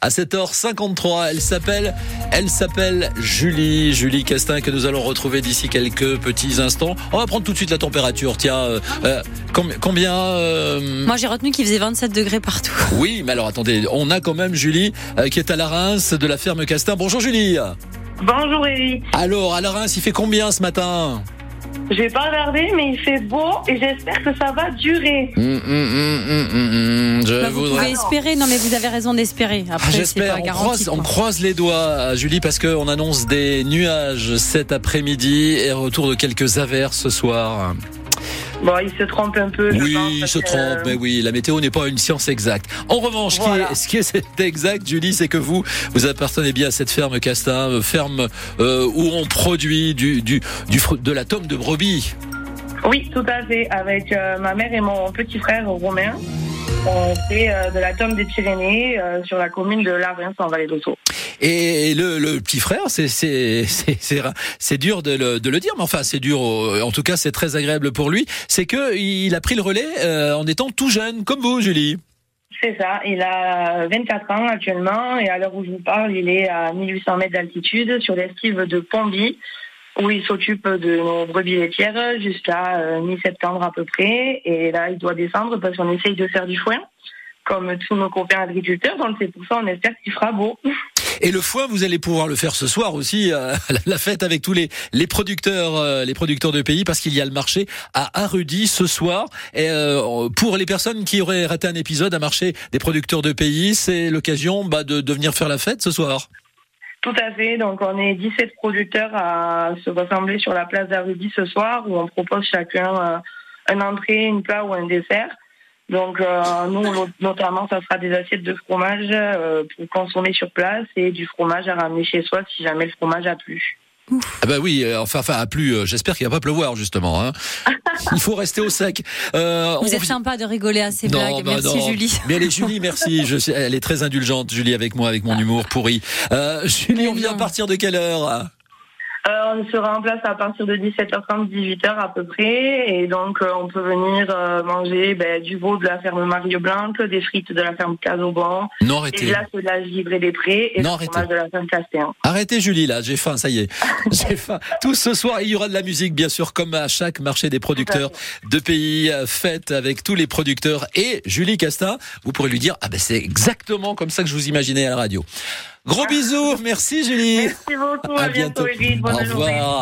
À 7h53, elle s'appelle, elle s'appelle Julie, Julie Castin que nous allons retrouver d'ici quelques petits instants. On va prendre tout de suite la température. Tiens, euh, euh, com- combien euh, Moi, j'ai retenu qu'il faisait 27 degrés partout. Oui, mais alors attendez, on a quand même Julie euh, qui est à la Reims de la ferme Castin. Bonjour Julie. Bonjour Eric. Alors à la Reims, il fait combien ce matin? J'ai pas regardé, mais il fait beau et j'espère que ça va durer. Hum, hum, hum, hum, hum, hum, Je Bah, vous voudrais. pouvez espérer. Non, mais vous avez raison d'espérer. Ah, Après, J'espère. On croise, on quoi. croise les doigts, Julie, parce qu'on annonce des nuages cet après-midi et retour de quelques averses ce soir. Bon, il se trompe un peu. je Oui, pense, il se trompe, euh, mais oui, la météo n'est pas une science exacte. En revanche, ce qui Voilà. est, ce qui est c'est exact, Julie, c'est que vous, vous appartenez bien à cette ferme Castin, ferme euh, où on produit du, du, de la tome de brebis. Oui, tout à fait. Avec euh, ma mère et mon petit frère Romain, on fait euh, de la tome des Pyrénées euh, sur la commune de Larens en Vallée d'Osso. Et le, le petit frère, c'est c'est c'est c'est c'est dur de le, de le dire, mais enfin c'est dur. euh, En tout cas, c'est très agréable pour lui. C'est que il a pris le relais euh, en étant tout jeune, comme vous, Julie. C'est ça. Il a 24 ans actuellement et à l'heure où je vous parle, il est à 1800 mètres d'altitude sur l'estive de Pomby où il s'occupe de nos brebis laitières jusqu'à euh, mi-septembre à peu près. Et là, il doit descendre parce qu'on essaye de faire du foin, comme tous nos copains agriculteurs. Donc c'est pour ça on espère qu'il fera beau. Et le foin, vous allez pouvoir le faire ce soir aussi, euh, la- fête avec tous les les producteurs, euh, les producteurs de pays, parce qu'il y a le marché à Arudy ce soir. Et pour les personnes qui auraient raté un épisode à marché des producteurs de pays, c'est l'occasion bah, de, de venir faire la fête ce soir. Tout à fait. Donc, on est 17 producteurs à se rassembler sur la place d'Arudy ce soir où on propose chacun euh, un entrée, une plat ou un dessert. Donc, euh, nous, notamment, ça sera des assiettes de fromage euh, pour consommer sur place et du fromage à ramener chez soi si jamais le fromage a plu. Ah bah oui, euh, enfin, enfin, à plus. euh, J'espère qu'il va pas pleuvoir justement. Hein. Il faut rester au sec. Euh, Vous on êtes sympa de rigoler à ces Non, blagues. bah Merci, non. Julie. Mais elle est Julie, merci. Je elle est très indulgente, Julie, avec moi, avec mon humour pourri. Euh, Julie, Mais on vient à partir de quelle heure? Euh, on sera en place à partir de 17h30, 18h à peu près. Et donc, euh, on peut venir euh, manger ben, du veau de la ferme Mario Blanc, des frites de la ferme Casoban, Non, des arrêtez. glaces de la Givrée des Prés et Non, fromage de la ferme Castéen. Arrêtez, Julie, là. J'ai faim, ça y est. J'ai faim. Tout ce soir, il y aura de la musique, bien sûr, comme à chaque marché des producteurs de pays, fête avec tous les producteurs. Et Julie Castin, vous pourrez lui dire, ah ben, c'est exactement comme ça que je vous imaginais à la radio. Gros bisous. Merci, Julie. Merci beaucoup. À À, bientôt, bientôt. Edith. Bonne Au journée. revoir.